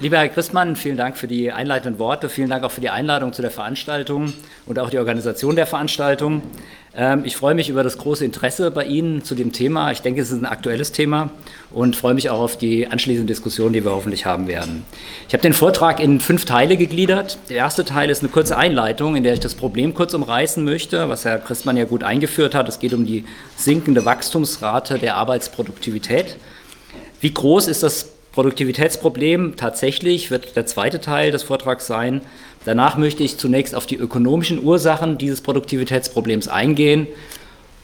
Lieber Herr Christmann, vielen Dank für die einleitenden Worte, vielen Dank auch für die Einladung zu der Veranstaltung und auch die Organisation der Veranstaltung. Ähm, ich freue mich über das große Interesse bei Ihnen zu dem Thema. Ich denke, es ist ein aktuelles Thema und freue mich auch auf die anschließende Diskussion, die wir hoffentlich haben werden. Ich habe den Vortrag in fünf Teile gegliedert. Der erste Teil ist eine kurze Einleitung, in der ich das Problem kurz umreißen möchte, was Herr Christmann ja gut eingeführt hat. Es geht um die sinkende Wachstumsrate der Arbeitsproduktivität. Wie groß ist das Produktivitätsproblem tatsächlich wird der zweite Teil des Vortrags sein. Danach möchte ich zunächst auf die ökonomischen Ursachen dieses Produktivitätsproblems eingehen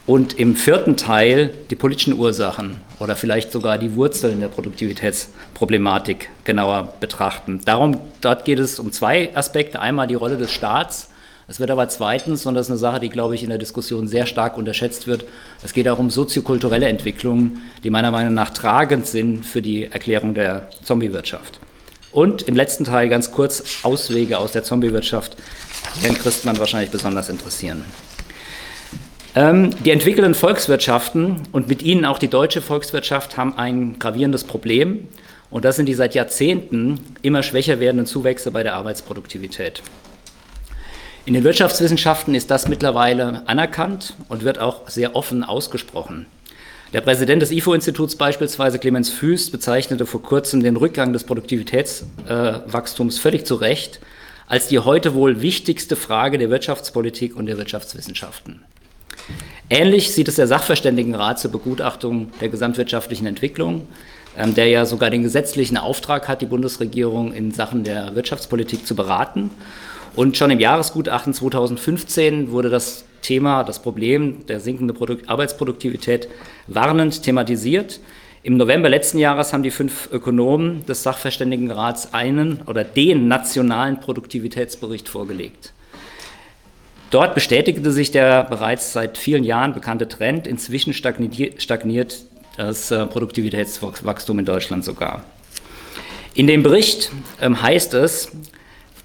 und im vierten Teil die politischen Ursachen oder vielleicht sogar die Wurzeln der Produktivitätsproblematik genauer betrachten. Darum, dort geht es um zwei Aspekte. Einmal die Rolle des Staats es wird aber zweitens, und das ist eine Sache, die, glaube ich, in der Diskussion sehr stark unterschätzt wird, es geht auch um soziokulturelle Entwicklungen, die meiner Meinung nach tragend sind für die Erklärung der Zombiewirtschaft. Und im letzten Teil ganz kurz Auswege aus der Zombiewirtschaft, Herrn Christmann wahrscheinlich besonders interessieren. Ähm, die entwickelnden Volkswirtschaften und mit ihnen auch die deutsche Volkswirtschaft haben ein gravierendes Problem. Und das sind die seit Jahrzehnten immer schwächer werdenden Zuwächse bei der Arbeitsproduktivität. In den Wirtschaftswissenschaften ist das mittlerweile anerkannt und wird auch sehr offen ausgesprochen. Der Präsident des IFO-Instituts beispielsweise, Clemens Füß, bezeichnete vor kurzem den Rückgang des Produktivitätswachstums äh, völlig zu Recht als die heute wohl wichtigste Frage der Wirtschaftspolitik und der Wirtschaftswissenschaften. Ähnlich sieht es der Sachverständigenrat zur Begutachtung der gesamtwirtschaftlichen Entwicklung, ähm, der ja sogar den gesetzlichen Auftrag hat, die Bundesregierung in Sachen der Wirtschaftspolitik zu beraten und schon im Jahresgutachten 2015 wurde das Thema, das Problem der sinkenden Produkt Arbeitsproduktivität warnend thematisiert. Im November letzten Jahres haben die fünf Ökonomen des Sachverständigenrats einen oder den nationalen Produktivitätsbericht vorgelegt. Dort bestätigte sich der bereits seit vielen Jahren bekannte Trend. Inzwischen stagniert das äh, Produktivitätswachstum in Deutschland sogar. In dem Bericht ähm, heißt es,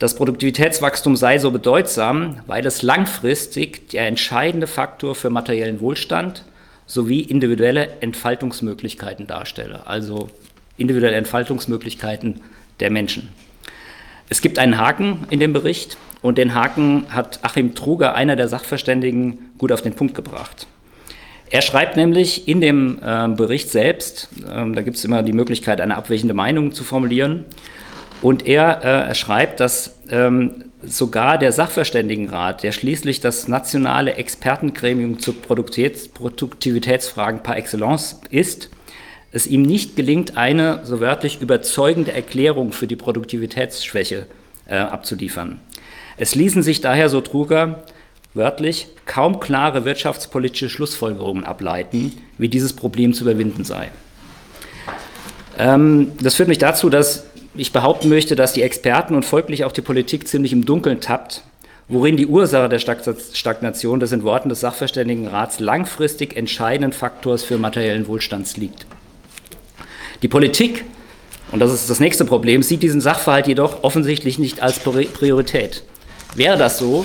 das Produktivitätswachstum sei so bedeutsam, weil es langfristig der entscheidende Faktor für materiellen Wohlstand sowie individuelle Entfaltungsmöglichkeiten darstelle, also individuelle Entfaltungsmöglichkeiten der Menschen. Es gibt einen Haken in dem Bericht und den Haken hat Achim Truger, einer der Sachverständigen, gut auf den Punkt gebracht. Er schreibt nämlich in dem äh, Bericht selbst, äh, da gibt es immer die Möglichkeit, eine abweichende Meinung zu formulieren, und er äh, schreibt, dass ähm, sogar der Sachverständigenrat, der schließlich das nationale Expertengremium zu Produktivitätsfragen par excellence ist, es ihm nicht gelingt, eine so wörtlich überzeugende Erklärung für die Produktivitätsschwäche äh, abzuliefern. Es ließen sich daher, so Truger, wörtlich kaum klare wirtschaftspolitische Schlussfolgerungen ableiten, wie dieses Problem zu überwinden sei. Ähm, das führt mich dazu, dass ich behaupten möchte, dass die Experten und folglich auch die Politik ziemlich im Dunkeln tappt, worin die Ursache der Stagnation des in Worten des Sachverständigenrats langfristig entscheidenden Faktors für materiellen Wohlstands liegt. Die Politik, und das ist das nächste Problem, sieht diesen Sachverhalt jedoch offensichtlich nicht als Priorität. Wäre das so,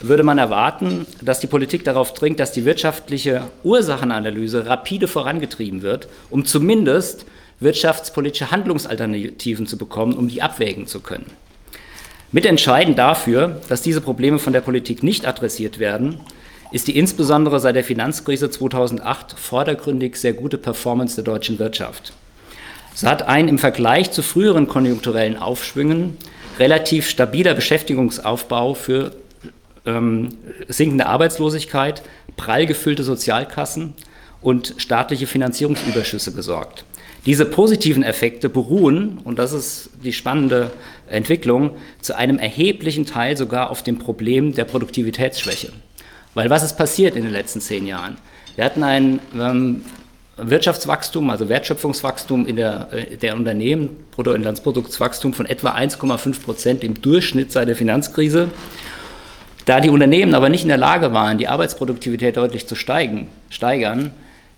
würde man erwarten, dass die Politik darauf dringt, dass die wirtschaftliche Ursachenanalyse rapide vorangetrieben wird, um zumindest wirtschaftspolitische Handlungsalternativen zu bekommen, um die abwägen zu können. Mitentscheidend dafür, dass diese Probleme von der Politik nicht adressiert werden, ist die insbesondere seit der Finanzkrise 2008 vordergründig sehr gute Performance der deutschen Wirtschaft. So hat ein im Vergleich zu früheren konjunkturellen Aufschwüngen relativ stabiler Beschäftigungsaufbau für ähm, sinkende Arbeitslosigkeit, prall gefüllte Sozialkassen und staatliche Finanzierungsüberschüsse gesorgt. Diese positiven Effekte beruhen, und das ist die spannende Entwicklung, zu einem erheblichen Teil sogar auf dem Problem der Produktivitätsschwäche. Weil was ist passiert in den letzten zehn Jahren? Wir hatten ein ähm, Wirtschaftswachstum, also Wertschöpfungswachstum in der, äh, der Unternehmen, Bruttoinlandsproduktswachstum von etwa 1,5 Prozent im Durchschnitt seit der Finanzkrise. Da die Unternehmen aber nicht in der Lage waren, die Arbeitsproduktivität deutlich zu steigen, steigern,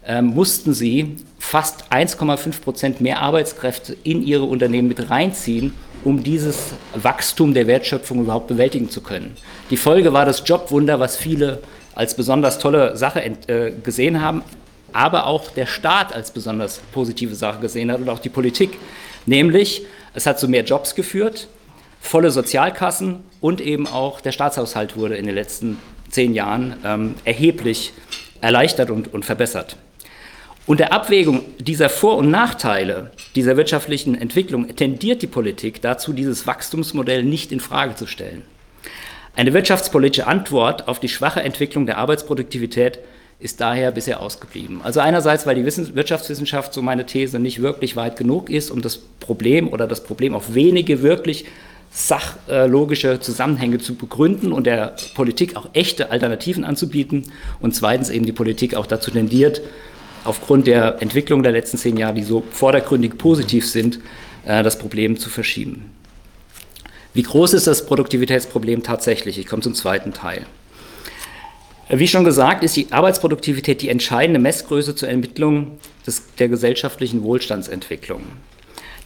ähm, mussten sie fast 1,5 Prozent mehr Arbeitskräfte in ihre Unternehmen mit reinziehen, um dieses Wachstum der Wertschöpfung überhaupt bewältigen zu können. Die Folge war das Jobwunder, was viele als besonders tolle Sache äh, gesehen haben, aber auch der Staat als besonders positive Sache gesehen hat und auch die Politik. Nämlich, es hat zu mehr Jobs geführt, volle Sozialkassen und eben auch der Staatshaushalt wurde in den letzten zehn Jahren ähm, erheblich erleichtert und, und verbessert. Und der Abwägung dieser Vor- und Nachteile dieser wirtschaftlichen Entwicklung tendiert die Politik dazu, dieses Wachstumsmodell nicht in Frage zu stellen. Eine wirtschaftspolitische Antwort auf die schwache Entwicklung der Arbeitsproduktivität ist daher bisher ausgeblieben. Also einerseits, weil die Wirtschaftswissenschaft, so meine These, nicht wirklich weit genug ist, um das Problem oder das Problem auf wenige wirklich sachlogische Zusammenhänge zu begründen und der Politik auch echte Alternativen anzubieten. Und zweitens eben die Politik auch dazu tendiert, aufgrund der Entwicklung der letzten zehn Jahre, die so vordergründig positiv sind, äh, das Problem zu verschieben. Wie groß ist das Produktivitätsproblem tatsächlich? Ich komme zum zweiten Teil. Wie schon gesagt, ist die Arbeitsproduktivität die entscheidende Messgröße zur Ermittlung des, der gesellschaftlichen Wohlstandsentwicklung.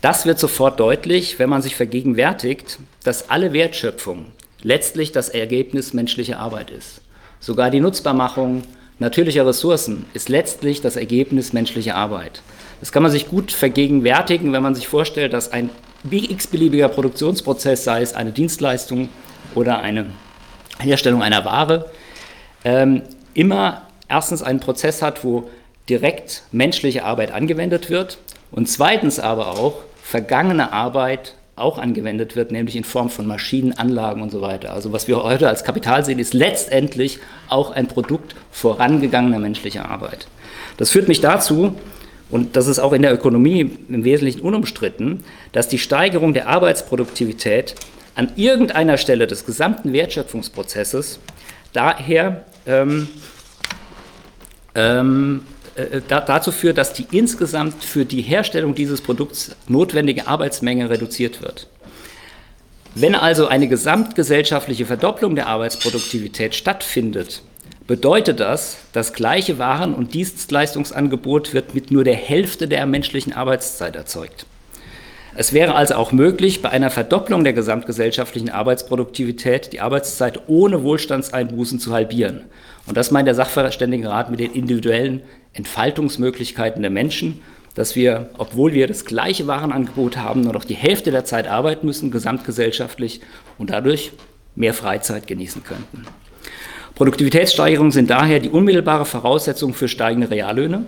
Das wird sofort deutlich, wenn man sich vergegenwärtigt, dass alle Wertschöpfung letztlich das Ergebnis menschlicher Arbeit ist. Sogar die Nutzbarmachung natürlicher Ressourcen ist letztlich das Ergebnis menschlicher Arbeit. Das kann man sich gut vergegenwärtigen, wenn man sich vorstellt, dass ein x-beliebiger Produktionsprozess, sei es eine Dienstleistung oder eine Herstellung einer Ware, ähm, immer erstens einen Prozess hat, wo direkt menschliche Arbeit angewendet wird und zweitens aber auch vergangene Arbeit auch angewendet wird, nämlich in Form von Maschinen, Anlagen und so weiter. Also was wir heute als Kapital sehen, ist letztendlich auch ein Produkt vorangegangener menschlicher Arbeit. Das führt mich dazu, und das ist auch in der Ökonomie im Wesentlichen unumstritten, dass die Steigerung der Arbeitsproduktivität an irgendeiner Stelle des gesamten Wertschöpfungsprozesses daher ähm, ähm, äh, da, dazu führt, dass die insgesamt für die Herstellung dieses Produkts notwendige Arbeitsmenge reduziert wird. Wenn also eine gesamtgesellschaftliche Verdopplung der Arbeitsproduktivität stattfindet, bedeutet das, das gleiche Waren- und Dienstleistungsangebot wird mit nur der Hälfte der menschlichen Arbeitszeit erzeugt. Es wäre also auch möglich, bei einer Verdopplung der gesamtgesellschaftlichen Arbeitsproduktivität die Arbeitszeit ohne Wohlstandseinbußen zu halbieren. Und das meint der Sachverständigenrat mit den individuellen Entfaltungsmöglichkeiten der Menschen, dass wir, obwohl wir das gleiche Warenangebot haben, nur noch die Hälfte der Zeit arbeiten müssen, gesamtgesellschaftlich, und dadurch mehr Freizeit genießen könnten. Produktivitätssteigerungen sind daher die unmittelbare Voraussetzung für steigende Reallöhne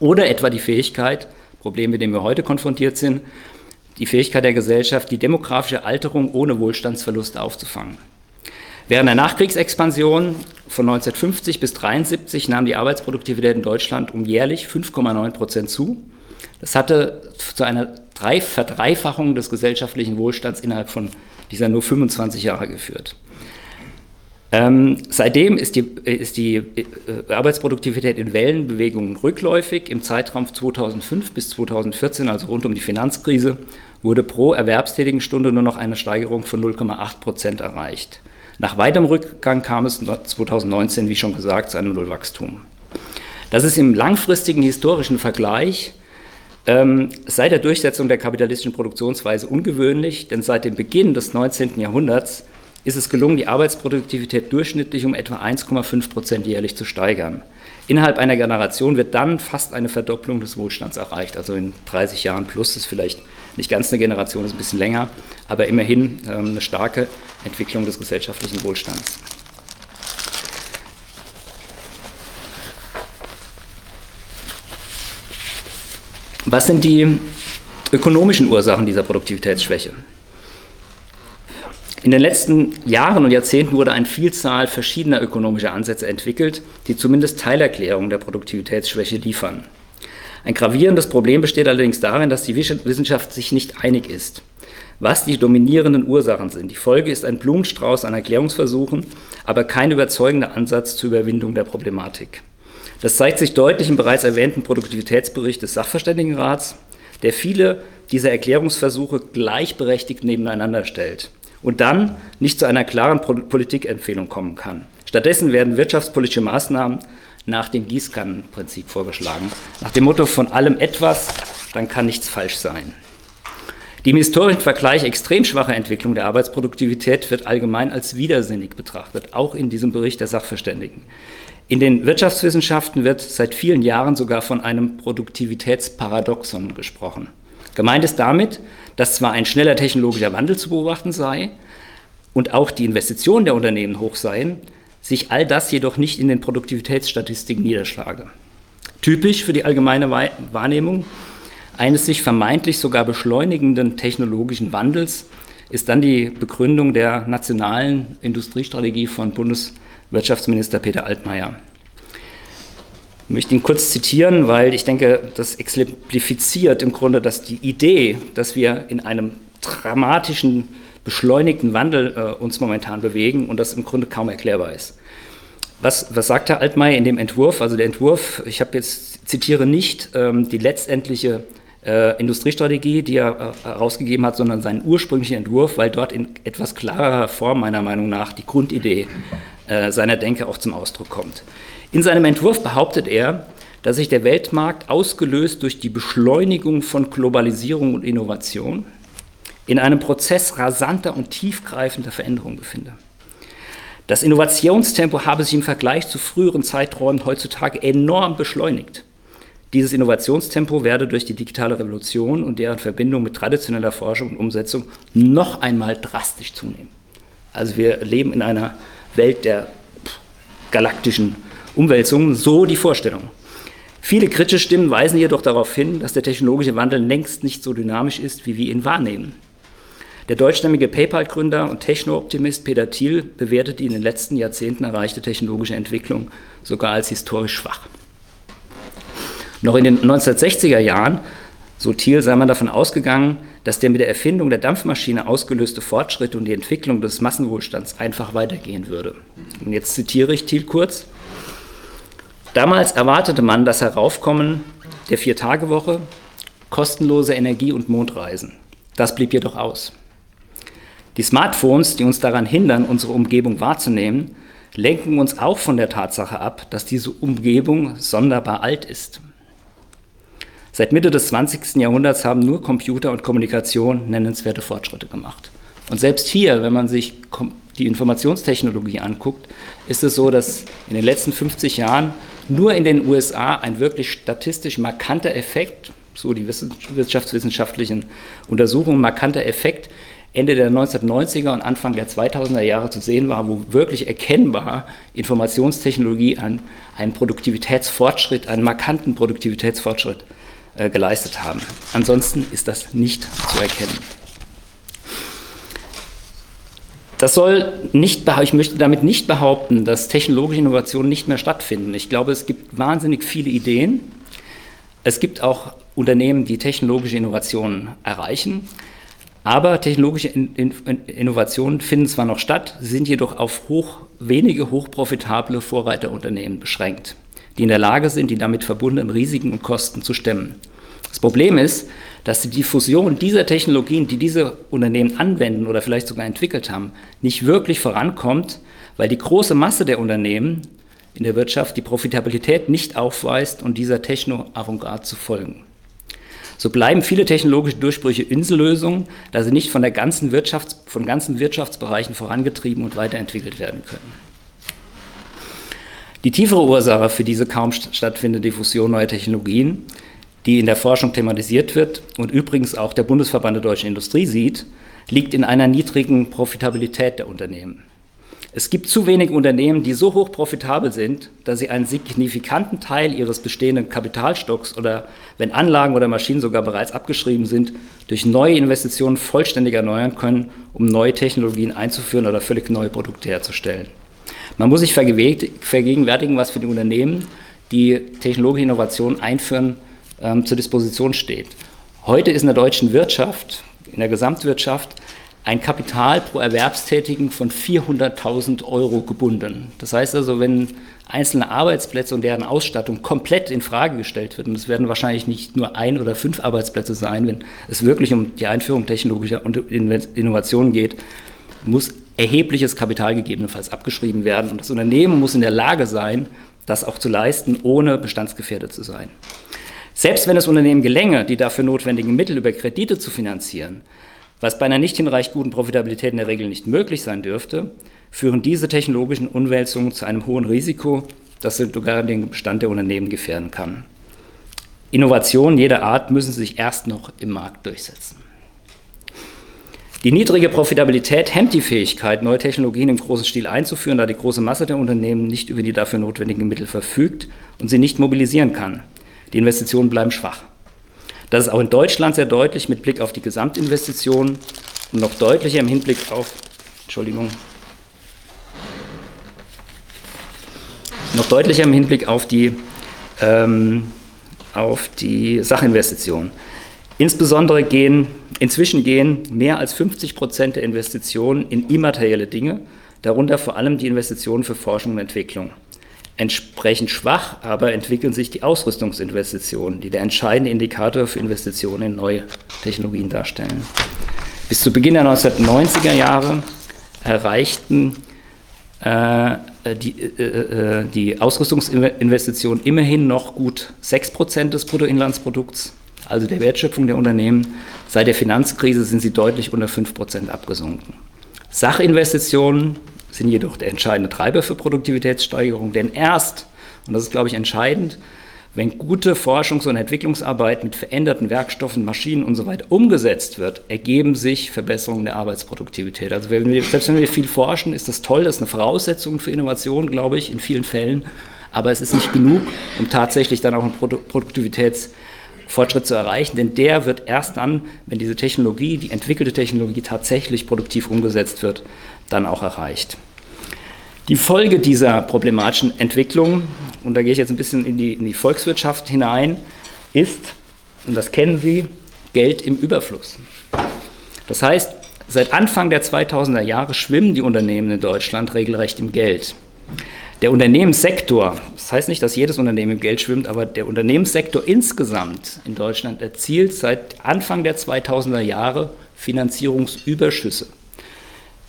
oder etwa die Fähigkeit, Problem, mit dem wir heute konfrontiert sind, die Fähigkeit der Gesellschaft, die demografische Alterung ohne Wohlstandsverluste aufzufangen. Während der Nachkriegsexpansion von 1950 bis 1973 nahm die Arbeitsproduktivität in Deutschland um jährlich 5,9 Prozent zu. Das hatte zu einer Verdreifachung des gesellschaftlichen Wohlstands innerhalb von dieser nur 25 Jahre geführt. Ähm, seitdem ist die, ist die äh, Arbeitsproduktivität in Wellenbewegungen rückläufig. Im Zeitraum 2005 bis 2014, also rund um die Finanzkrise, wurde pro erwerbstätigen Stunde nur noch eine Steigerung von 0,8 Prozent erreicht. Nach weiterem Rückgang kam es 2019, wie schon gesagt, zu einem Nullwachstum. Das ist im langfristigen historischen Vergleich ähm, seit der Durchsetzung der kapitalistischen Produktionsweise ungewöhnlich, denn seit dem Beginn des 19. Jahrhunderts ist es gelungen, die Arbeitsproduktivität durchschnittlich um etwa 1,5 Prozent jährlich zu steigern. Innerhalb einer Generation wird dann fast eine Verdopplung des Wohlstands erreicht. Also in 30 Jahren plus ist vielleicht nicht ganz eine Generation, ist ein bisschen länger, aber immerhin ähm, eine starke Entwicklung des gesellschaftlichen Wohlstands. Was sind die ökonomischen Ursachen dieser Produktivitätsschwäche? In den letzten Jahren und Jahrzehnten wurde eine Vielzahl verschiedener ökonomischer Ansätze entwickelt, die zumindest Teilerklärungen der Produktivitätsschwäche liefern. Ein gravierendes Problem besteht allerdings darin, dass die Wissenschaft sich nicht einig ist, was die dominierenden Ursachen sind. Die Folge ist ein Blumenstrauß an Erklärungsversuchen, aber kein überzeugender Ansatz zur Überwindung der Problematik. Das zeigt sich deutlich im bereits erwähnten Produktivitätsbericht des Sachverständigenrats, der viele dieser Erklärungsversuche gleichberechtigt nebeneinander stellt und dann nicht zu einer klaren Politikempfehlung kommen kann. Stattdessen werden wirtschaftspolitische Maßnahmen nach dem Gießkannenprinzip vorgeschlagen. Nach dem Motto von allem etwas, dann kann nichts falsch sein. Die im historischen Vergleich extrem schwache Entwicklung der Arbeitsproduktivität wird allgemein als widersinnig betrachtet, auch in diesem Bericht der Sachverständigen. In den Wirtschaftswissenschaften wird seit vielen Jahren sogar von einem Produktivitätsparadoxon gesprochen. Gemeint ist damit, dass zwar ein schneller technologischer Wandel zu beobachten sei und auch die Investitionen der Unternehmen hoch seien, sich all das jedoch nicht in den Produktivitätsstatistiken niederschlage. Typisch für die allgemeine Wahrnehmung eines sich vermeintlich sogar beschleunigenden technologischen Wandels ist dann die Begründung der nationalen Industriestrategie von Bundeswirtschaftsminister Peter Altmaier. Ich möchte ihn kurz zitieren, weil ich denke, das exemplifiziert im Grunde, dass die Idee, dass wir in einem dramatischen, beschleunigten Wandel äh, uns momentan bewegen und das im Grunde kaum erklärbar ist. Was, was sagt Herr Altmaier in dem Entwurf? Also der Entwurf, ich habe jetzt zitiere nicht ähm, die letztendliche äh, Industriestrategie, die er äh, herausgegeben hat, sondern seinen ursprünglichen Entwurf, weil dort in etwas klarerer Form meiner Meinung nach die Grundidee äh, seiner Denke auch zum Ausdruck kommt. In seinem Entwurf behauptet er, dass sich der Weltmarkt ausgelöst durch die Beschleunigung von Globalisierung und Innovation in einem Prozess rasanter und tiefgreifender Veränderung befinde. Das Innovationstempo habe sich im Vergleich zu früheren Zeiträumen heutzutage enorm beschleunigt. Dieses Innovationstempo werde durch die digitale Revolution und deren Verbindung mit traditioneller Forschung und Umsetzung noch einmal drastisch zunehmen. Also wir leben in einer Welt der galaktischen Umwälzungen, so die Vorstellung. Viele kritische Stimmen weisen jedoch darauf hin, dass der technologische Wandel längst nicht so dynamisch ist, wie wir ihn wahrnehmen. Der deutschstämmige PayPal-Gründer und Techno-Optimist Peter Thiel bewertet die in den letzten Jahrzehnten erreichte technologische Entwicklung sogar als historisch schwach. Noch in den 1960er Jahren, so Thiel, sei man davon ausgegangen, dass der mit der Erfindung der Dampfmaschine ausgelöste Fortschritt und die Entwicklung des Massenwohlstands einfach weitergehen würde. Und jetzt zitiere ich Thiel kurz. Damals erwartete man das Heraufkommen der Vier-Tage-Woche, kostenlose Energie- und Mondreisen. Das blieb jedoch aus. Die Smartphones, die uns daran hindern, unsere Umgebung wahrzunehmen, lenken uns auch von der Tatsache ab, dass diese Umgebung sonderbar alt ist. Seit Mitte des 20. Jahrhunderts haben nur Computer und Kommunikation nennenswerte Fortschritte gemacht. Und selbst hier, wenn man sich die Informationstechnologie anguckt, ist es so, dass in den letzten 50 Jahren nur in den USA ein wirklich statistisch markanter Effekt, so die wirtschaftswissenschaftlichen Untersuchungen, markanter Effekt Ende der 1990er und Anfang der 2000er Jahre zu sehen war, wo wirklich erkennbar Informationstechnologie einen, einen Produktivitätsfortschritt, einen markanten Produktivitätsfortschritt äh, geleistet haben. Ansonsten ist das nicht zu erkennen. Das soll nicht, ich möchte damit nicht behaupten, dass technologische Innovationen nicht mehr stattfinden. Ich glaube, es gibt wahnsinnig viele Ideen. Es gibt auch Unternehmen, die technologische Innovationen erreichen. Aber technologische Innovationen finden zwar noch statt, sind jedoch auf hoch, wenige hochprofitable Vorreiterunternehmen beschränkt, die in der Lage sind, die damit verbundenen Risiken und Kosten zu stemmen. Das Problem ist, dass die Diffusion dieser Technologien, die diese Unternehmen anwenden oder vielleicht sogar entwickelt haben, nicht wirklich vorankommt, weil die große Masse der Unternehmen in der Wirtschaft die Profitabilität nicht aufweist und dieser Techno-Avantgarde zu folgen. So bleiben viele technologische Durchbrüche Insellösungen, da sie nicht von, der ganzen Wirtschafts-, von ganzen Wirtschaftsbereichen vorangetrieben und weiterentwickelt werden können. Die tiefere Ursache für diese kaum stattfindende Diffusion neuer Technologien, die in der Forschung thematisiert wird und übrigens auch der Bundesverband der deutschen Industrie sieht, liegt in einer niedrigen Profitabilität der Unternehmen. Es gibt zu wenige Unternehmen, die so hoch profitabel sind, dass sie einen signifikanten Teil ihres bestehenden Kapitalstocks oder wenn Anlagen oder Maschinen sogar bereits abgeschrieben sind, durch neue Investitionen vollständig erneuern können, um neue Technologien einzuführen oder völlig neue Produkte herzustellen. Man muss sich vergegenwärtigen, was für die Unternehmen, die technologische Innovationen einführen, ähm, zur Disposition steht. Heute ist in der deutschen Wirtschaft, in der Gesamtwirtschaft, ein Kapital pro Erwerbstätigen von 400.000 Euro gebunden. Das heißt also, wenn einzelne Arbeitsplätze und deren Ausstattung komplett in Frage gestellt wird, und es werden wahrscheinlich nicht nur ein oder fünf Arbeitsplätze sein, wenn es wirklich um die Einführung technologischer Innovationen geht, muss erhebliches Kapital gegebenenfalls abgeschrieben werden. Und das Unternehmen muss in der Lage sein, das auch zu leisten, ohne bestandsgefährdet zu sein. Selbst wenn es Unternehmen gelänge, die dafür notwendigen Mittel über Kredite zu finanzieren, was bei einer nicht hinreichend guten Profitabilität in der Regel nicht möglich sein dürfte, führen diese technologischen Umwälzungen zu einem hohen Risiko, das sogar den Bestand der Unternehmen gefährden kann. Innovationen jeder Art müssen sich erst noch im Markt durchsetzen. Die niedrige Profitabilität hemmt die Fähigkeit, neue Technologien im großen Stil einzuführen, da die große Masse der Unternehmen nicht über die dafür notwendigen Mittel verfügt und sie nicht mobilisieren kann. Die Investitionen bleiben schwach. Das ist auch in Deutschland sehr deutlich mit Blick auf die Gesamtinvestitionen und noch deutlicher im Hinblick auf, Entschuldigung, noch deutlicher im Hinblick auf die, ähm, auf die Sachinvestitionen. Insbesondere gehen, inzwischen gehen mehr als 50 Prozent der Investitionen in immaterielle Dinge, darunter vor allem die Investitionen für Forschung und Entwicklung. Entsprechend schwach aber entwickeln sich die Ausrüstungsinvestitionen, die der entscheidende Indikator für Investitionen in neue Technologien darstellen. Bis zu Beginn der 1990er Jahre erreichten äh, die, äh, äh, die Ausrüstungsinvestitionen immerhin noch gut 6% des Bruttoinlandsprodukts also der Wertschöpfung der Unternehmen. Seit der Finanzkrise sind sie deutlich unter 5% abgesunken. Sachinvestitionen sind jedoch der entscheidende Treiber für Produktivitätssteigerung, denn erst, und das ist, glaube ich, entscheidend, wenn gute Forschungs- und Entwicklungsarbeit mit veränderten Werkstoffen, Maschinen und so weiter umgesetzt wird, ergeben sich Verbesserungen der Arbeitsproduktivität. Also wenn wir, selbst wenn wir viel forschen, ist das toll, das ist eine Voraussetzung für Innovation, glaube ich, in vielen Fällen. Aber es ist nicht genug, um tatsächlich dann auch einen Produktivitäts- Fortschritt zu erreichen, denn der wird erst dann, wenn diese Technologie, die entwickelte Technologie tatsächlich produktiv umgesetzt wird, dann auch erreicht. Die Folge dieser problematischen Entwicklung, und da gehe ich jetzt ein bisschen in die, in die Volkswirtschaft hinein, ist, und das kennen Sie, Geld im Überfluss. Das heißt, seit Anfang der 2000er Jahre schwimmen die Unternehmen in Deutschland regelrecht im Geld. Der Unternehmenssektor, das heißt nicht, dass jedes Unternehmen im Geld schwimmt, aber der Unternehmenssektor insgesamt in Deutschland erzielt seit Anfang der 2000er Jahre Finanzierungsüberschüsse.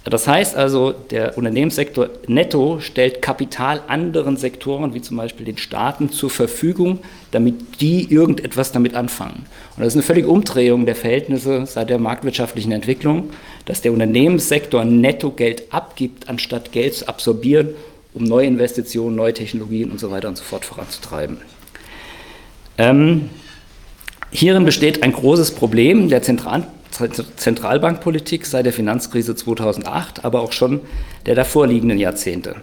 Das heißt also, der Unternehmenssektor netto stellt Kapital anderen Sektoren, wie zum Beispiel den Staaten, zur Verfügung, damit die irgendetwas damit anfangen. Und das ist eine völlige Umdrehung der Verhältnisse seit der marktwirtschaftlichen Entwicklung, dass der Unternehmenssektor netto Geld abgibt, anstatt Geld zu absorbieren um neue Investitionen, neue Technologien und so weiter und so fort voranzutreiben. Ähm, hierin besteht ein großes Problem der Zentral Zentralbankpolitik seit der Finanzkrise 2008, aber auch schon der davorliegenden Jahrzehnte.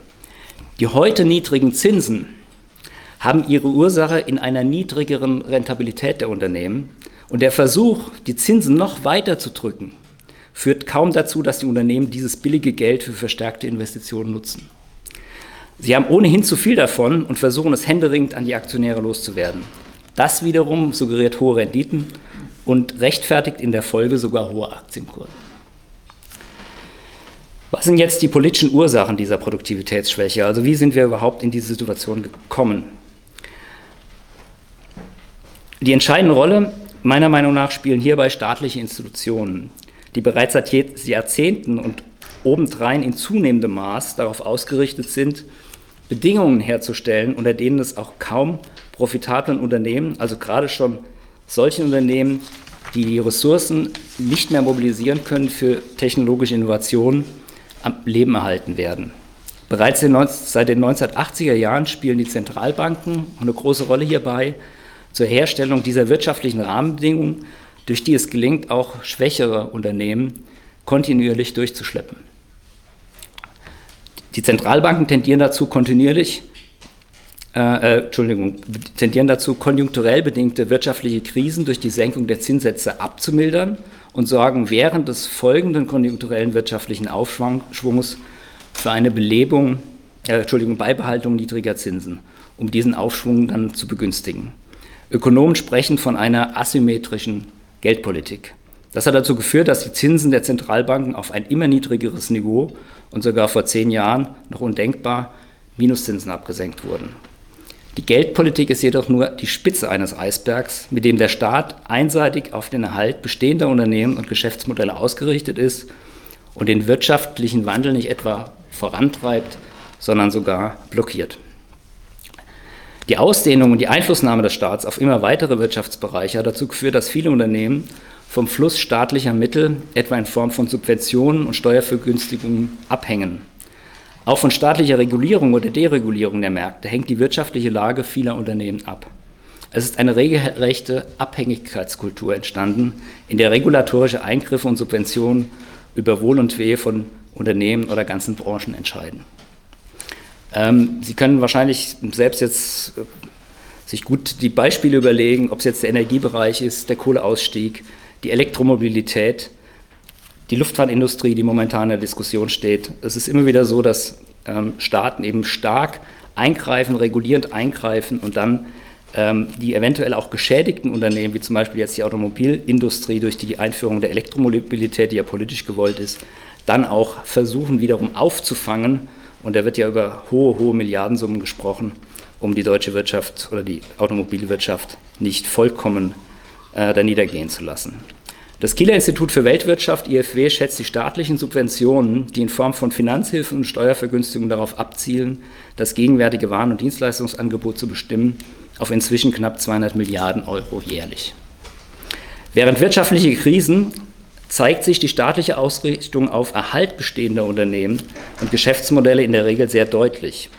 Die heute niedrigen Zinsen haben ihre Ursache in einer niedrigeren Rentabilität der Unternehmen und der Versuch, die Zinsen noch weiter zu drücken, führt kaum dazu, dass die Unternehmen dieses billige Geld für verstärkte Investitionen nutzen. Sie haben ohnehin zu viel davon und versuchen es händeringend an die Aktionäre loszuwerden. Das wiederum suggeriert hohe Renditen und rechtfertigt in der Folge sogar hohe Aktienkurse. Was sind jetzt die politischen Ursachen dieser Produktivitätsschwäche? Also wie sind wir überhaupt in diese Situation gekommen? Die entscheidende Rolle meiner Meinung nach spielen hierbei staatliche Institutionen, die bereits seit Jahrzehnten und obendrein in zunehmendem Maß darauf ausgerichtet sind, Bedingungen herzustellen, unter denen es auch kaum profitablen Unternehmen, also gerade schon solchen Unternehmen, die die Ressourcen nicht mehr mobilisieren können für technologische Innovationen, am Leben erhalten werden. Bereits seit den 1980er Jahren spielen die Zentralbanken eine große Rolle hierbei zur Herstellung dieser wirtschaftlichen Rahmenbedingungen, durch die es gelingt, auch schwächere Unternehmen kontinuierlich durchzuschleppen. Die Zentralbanken tendieren dazu kontinuierlich, äh, äh, Entschuldigung, tendieren dazu, konjunkturell bedingte wirtschaftliche Krisen durch die Senkung der Zinssätze abzumildern und sorgen während des folgenden konjunkturellen wirtschaftlichen Aufschwungs für eine Belebung, äh, Entschuldigung, Beibehaltung niedriger Zinsen, um diesen Aufschwung dann zu begünstigen. Ökonomen sprechen von einer asymmetrischen Geldpolitik. Das hat dazu geführt, dass die Zinsen der Zentralbanken auf ein immer niedrigeres Niveau und sogar vor zehn Jahren noch undenkbar Minuszinsen abgesenkt wurden. Die Geldpolitik ist jedoch nur die Spitze eines Eisbergs, mit dem der Staat einseitig auf den Erhalt bestehender Unternehmen und Geschäftsmodelle ausgerichtet ist und den wirtschaftlichen Wandel nicht etwa vorantreibt, sondern sogar blockiert. Die Ausdehnung und die Einflussnahme des Staats auf immer weitere Wirtschaftsbereiche hat dazu geführt, dass viele Unternehmen vom Fluss staatlicher Mittel, etwa in Form von Subventionen und Steuervergünstigungen, abhängen. Auch von staatlicher Regulierung oder Deregulierung der Märkte hängt die wirtschaftliche Lage vieler Unternehmen ab. Es ist eine regelrechte Abhängigkeitskultur entstanden, in der regulatorische Eingriffe und Subventionen über Wohl und Wehe von Unternehmen oder ganzen Branchen entscheiden. Ähm, Sie können wahrscheinlich selbst jetzt äh, sich gut die Beispiele überlegen, ob es jetzt der Energiebereich ist, der Kohleausstieg, die Elektromobilität, die Luftfahrtindustrie, die momentan in der Diskussion steht. Es ist immer wieder so, dass ähm, Staaten eben stark eingreifen, regulierend eingreifen und dann ähm, die eventuell auch geschädigten Unternehmen, wie zum Beispiel jetzt die Automobilindustrie durch die Einführung der Elektromobilität, die ja politisch gewollt ist, dann auch versuchen wiederum aufzufangen. Und da wird ja über hohe, hohe Milliardensummen gesprochen, um die deutsche Wirtschaft oder die Automobilwirtschaft nicht vollkommen äh, da niedergehen zu lassen. Das Kieler Institut für Weltwirtschaft, IFW, schätzt die staatlichen Subventionen, die in Form von Finanzhilfen und Steuervergünstigungen darauf abzielen, das gegenwärtige Waren- und Dienstleistungsangebot zu bestimmen, auf inzwischen knapp 200 Milliarden Euro jährlich. Während wirtschaftliche Krisen zeigt sich die staatliche Ausrichtung auf Erhalt bestehender Unternehmen und Geschäftsmodelle in der Regel sehr deutlich.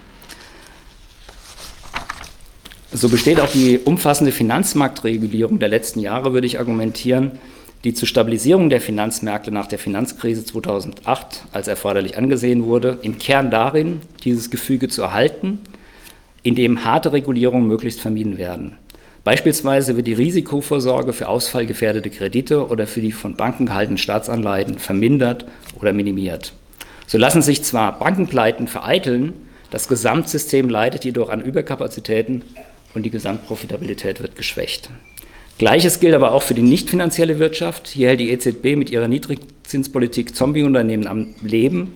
So besteht auch die umfassende Finanzmarktregulierung der letzten Jahre, würde ich argumentieren, die zur Stabilisierung der Finanzmärkte nach der Finanzkrise 2008 als erforderlich angesehen wurde, im Kern darin, dieses Gefüge zu erhalten, indem harte Regulierungen möglichst vermieden werden. Beispielsweise wird die Risikovorsorge für ausfallgefährdete Kredite oder für die von Banken gehaltenen Staatsanleihen vermindert oder minimiert. So lassen sich zwar Bankenpleiten vereiteln, das Gesamtsystem leidet jedoch an Überkapazitäten und die Gesamtprofitabilität wird geschwächt. Gleiches gilt aber auch für die nicht finanzielle Wirtschaft. Hier hält die EZB mit ihrer Niedrigzinspolitik Zombieunternehmen am Leben,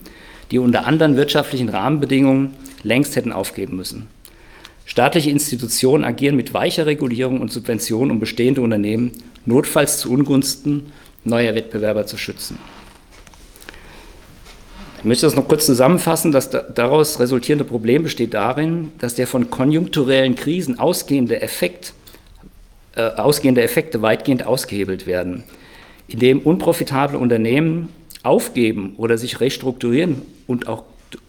die unter anderen wirtschaftlichen Rahmenbedingungen längst hätten aufgeben müssen. Staatliche Institutionen agieren mit weicher Regulierung und Subvention, um bestehende Unternehmen notfalls zu Ungunsten neuer Wettbewerber zu schützen. Ich möchte das noch kurz zusammenfassen. Das daraus resultierende Problem besteht darin, dass der von konjunkturellen Krisen ausgehende Effekt äh, ausgehende Effekte weitgehend ausgehebelt werden, indem unprofitable Unternehmen aufgeben oder sich restrukturieren und auch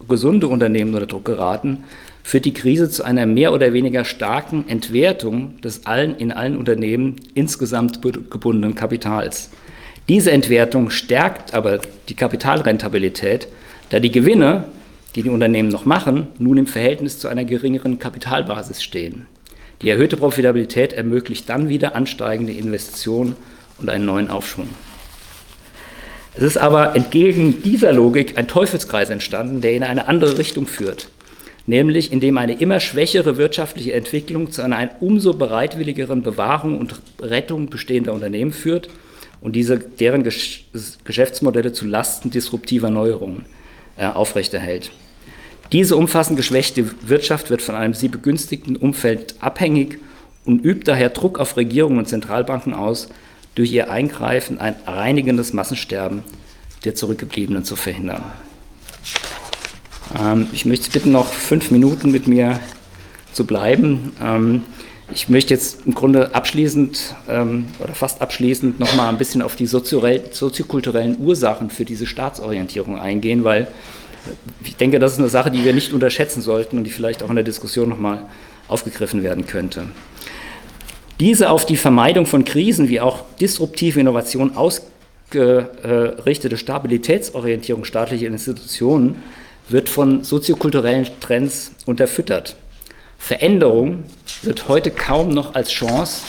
gesunde Unternehmen unter Druck geraten, führt die Krise zu einer mehr oder weniger starken Entwertung des allen, in allen Unternehmen insgesamt gebundenen Kapitals. Diese Entwertung stärkt aber die Kapitalrentabilität, da die Gewinne, die die Unternehmen noch machen, nun im Verhältnis zu einer geringeren Kapitalbasis stehen. Die erhöhte Profitabilität ermöglicht dann wieder ansteigende Investitionen und einen neuen Aufschwung. Es ist aber entgegen dieser Logik ein Teufelskreis entstanden, der in eine andere Richtung führt, nämlich indem eine immer schwächere wirtschaftliche Entwicklung zu einer umso bereitwilligeren Bewahrung und Rettung bestehender Unternehmen führt und diese, deren Geschäftsmodelle zu Lasten disruptiver Neuerungen aufrechterhält. Diese umfassend geschwächte Wirtschaft wird von einem sie begünstigten Umfeld abhängig und übt daher Druck auf Regierungen und Zentralbanken aus, durch ihr Eingreifen ein reinigendes Massensterben der Zurückgebliebenen zu verhindern. Ähm, ich möchte Sie bitten, noch fünf Minuten mit mir zu bleiben. Ähm, ich möchte jetzt im Grunde abschließend ähm, oder fast abschließend noch mal ein bisschen auf die soziokulturellen Ursachen für diese Staatsorientierung eingehen, weil ich denke, das ist eine Sache, die wir nicht unterschätzen sollten und die vielleicht auch in der Diskussion nochmal aufgegriffen werden könnte. Diese auf die Vermeidung von Krisen wie auch disruptive Innovation ausgerichtete Stabilitätsorientierung staatlicher Institutionen wird von soziokulturellen Trends unterfüttert. Veränderung wird heute kaum noch als Chance,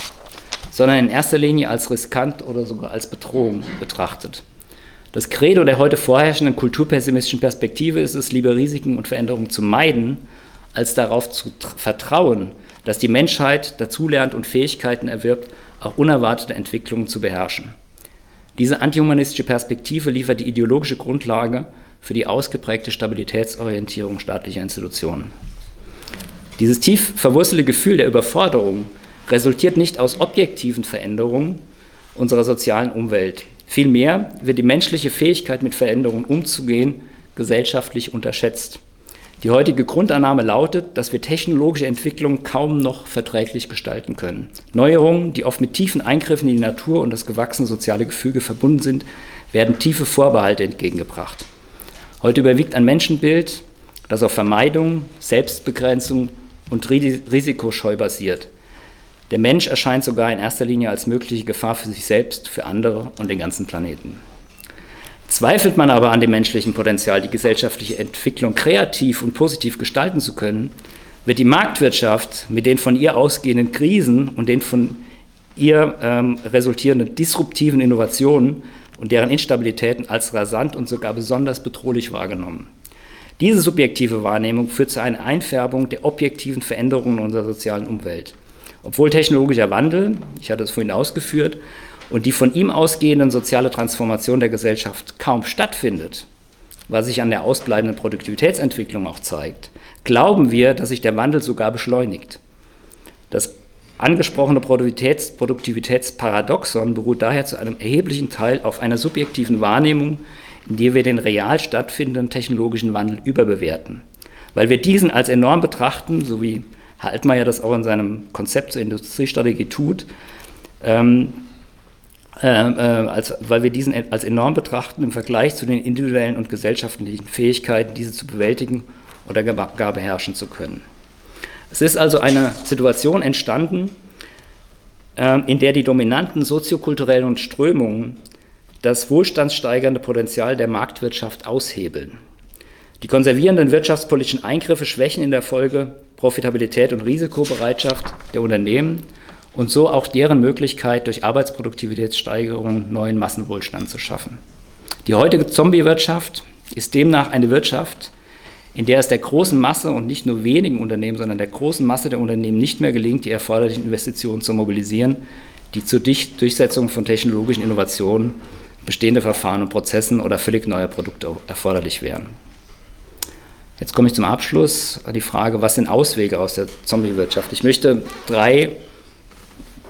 sondern in erster Linie als riskant oder sogar als Bedrohung betrachtet. Das Credo der heute vorherrschenden kulturpessimistischen Perspektive ist es, lieber Risiken und Veränderungen zu meiden, als darauf zu vertrauen, dass die Menschheit dazulernt und Fähigkeiten erwirbt, auch unerwartete Entwicklungen zu beherrschen. Diese antihumanistische Perspektive liefert die ideologische Grundlage für die ausgeprägte Stabilitätsorientierung staatlicher Institutionen. Dieses tief verwurzelte Gefühl der Überforderung resultiert nicht aus objektiven Veränderungen unserer sozialen Umwelt, Vielmehr wird die menschliche Fähigkeit, mit Veränderungen umzugehen, gesellschaftlich unterschätzt. Die heutige Grundannahme lautet, dass wir technologische Entwicklungen kaum noch verträglich gestalten können. Neuerungen, die oft mit tiefen Eingriffen in die Natur und das gewachsene soziale Gefüge verbunden sind, werden tiefe Vorbehalte entgegengebracht. Heute überwiegt ein Menschenbild, das auf Vermeidung, Selbstbegrenzung und Risikoscheu basiert. Der Mensch erscheint sogar in erster Linie als mögliche Gefahr für sich selbst, für andere und den ganzen Planeten. Zweifelt man aber an dem menschlichen Potenzial, die gesellschaftliche Entwicklung kreativ und positiv gestalten zu können, wird die Marktwirtschaft mit den von ihr ausgehenden Krisen und den von ihr ähm, resultierenden disruptiven Innovationen und deren Instabilitäten als rasant und sogar besonders bedrohlich wahrgenommen. Diese subjektive Wahrnehmung führt zu einer Einfärbung der objektiven Veränderungen unserer sozialen Umwelt. Obwohl technologischer Wandel, ich hatte es vorhin ausgeführt, und die von ihm ausgehenden soziale Transformation der Gesellschaft kaum stattfindet, was sich an der ausbleibenden Produktivitätsentwicklung auch zeigt, glauben wir, dass sich der Wandel sogar beschleunigt. Das angesprochene Produktivitäts Produktivitätsparadoxon beruht daher zu einem erheblichen Teil auf einer subjektiven Wahrnehmung, in der wir den real stattfindenden technologischen Wandel überbewerten. Weil wir diesen als enorm betrachten, so wie Herr Altmaier das auch in seinem Konzept zur Industriestrategie tut, ähm, äh, äh, als, weil wir diesen als enorm betrachten im Vergleich zu den individuellen und gesellschaftlichen Fähigkeiten, diese zu bewältigen oder gar beherrschen zu können. Es ist also eine Situation entstanden, äh, in der die dominanten soziokulturellen Strömungen das wohlstandssteigernde Potenzial der Marktwirtschaft aushebeln. Die konservierenden wirtschaftspolitischen Eingriffe schwächen in der Folge Profitabilität und Risikobereitschaft der Unternehmen und so auch deren Möglichkeit, durch Arbeitsproduktivitätssteigerung neuen Massenwohlstand zu schaffen. Die heutige Zombie-Wirtschaft ist demnach eine Wirtschaft, in der es der großen Masse und nicht nur wenigen Unternehmen, sondern der großen Masse der Unternehmen nicht mehr gelingt, die erforderlichen Investitionen zu mobilisieren, die zur Durchsetzung von technologischen Innovationen, bestehende Verfahren und Prozessen oder völlig neue Produkte erforderlich wären. Jetzt komme ich zum Abschluss. Die Frage, was sind Auswege aus der Zombie-Wirtschaft? Ich möchte drei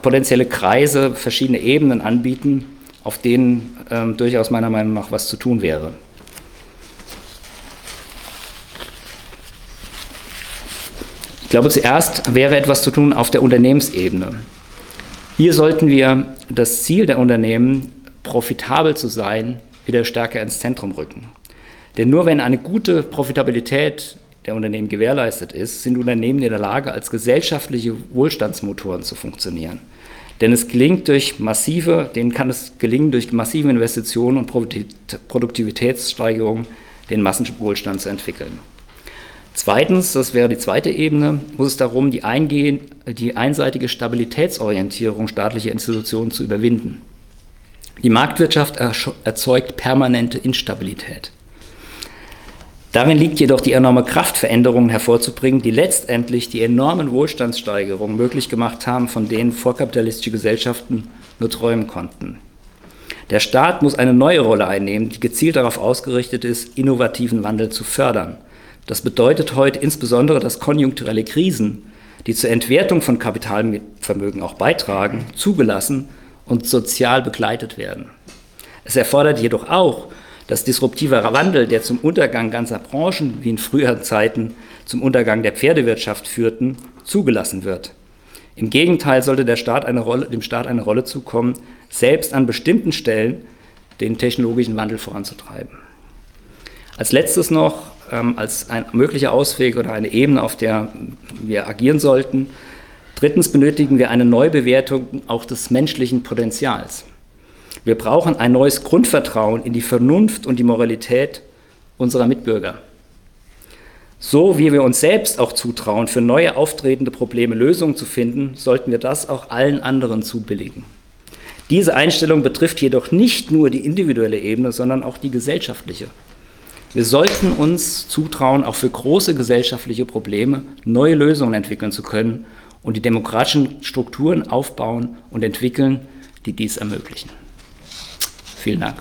potenzielle Kreise, verschiedene Ebenen anbieten, auf denen ähm, durchaus meiner Meinung nach was zu tun wäre. Ich glaube, zuerst wäre etwas zu tun auf der Unternehmensebene. Hier sollten wir das Ziel der Unternehmen, profitabel zu sein, wieder stärker ins Zentrum rücken. Denn nur wenn eine gute Profitabilität der Unternehmen gewährleistet ist, sind Unternehmen in der Lage, als gesellschaftliche Wohlstandsmotoren zu funktionieren. Denn es gelingt durch massive, denen kann es gelingen, durch massive Investitionen und Produktivitätssteigerung den Massenwohlstand zu entwickeln. Zweitens, das wäre die zweite Ebene, muss es darum, die, eingehen, die einseitige Stabilitätsorientierung staatlicher Institutionen zu überwinden. Die Marktwirtschaft erzeugt permanente Instabilität. Darin liegt jedoch die enorme Kraft, Veränderungen hervorzubringen, die letztendlich die enormen Wohlstandssteigerungen möglich gemacht haben, von denen vorkapitalistische Gesellschaften nur träumen konnten. Der Staat muss eine neue Rolle einnehmen, die gezielt darauf ausgerichtet ist, innovativen Wandel zu fördern. Das bedeutet heute insbesondere, dass konjunkturelle Krisen, die zur Entwertung von Kapitalvermögen auch beitragen, zugelassen und sozial begleitet werden. Es erfordert jedoch auch, dass disruptiver Wandel, der zum Untergang ganzer Branchen wie in früheren Zeiten zum Untergang der Pferdewirtschaft führten, zugelassen wird. Im Gegenteil sollte Staat Rolle, dem Staat eine Rolle zukommen, selbst an bestimmten Stellen den technologischen Wandel voranzutreiben. Als letztes noch, ähm, als ein möglicher Ausweg oder eine Ebene, auf der wir agieren sollten, drittens benötigen wir eine Neubewertung auch des menschlichen Potenzials. Wir brauchen ein neues Grundvertrauen in die Vernunft und die Moralität unserer Mitbürger. So wie wir uns selbst auch zutrauen, für neue auftretende Probleme Lösungen zu finden, sollten wir das auch allen anderen zubilligen. Diese Einstellung betrifft jedoch nicht nur die individuelle Ebene, sondern auch die gesellschaftliche. Wir sollten uns zutrauen, auch für große gesellschaftliche Probleme neue Lösungen entwickeln zu können und die demokratischen Strukturen aufbauen und entwickeln, die dies ermöglichen. Vielen Dank.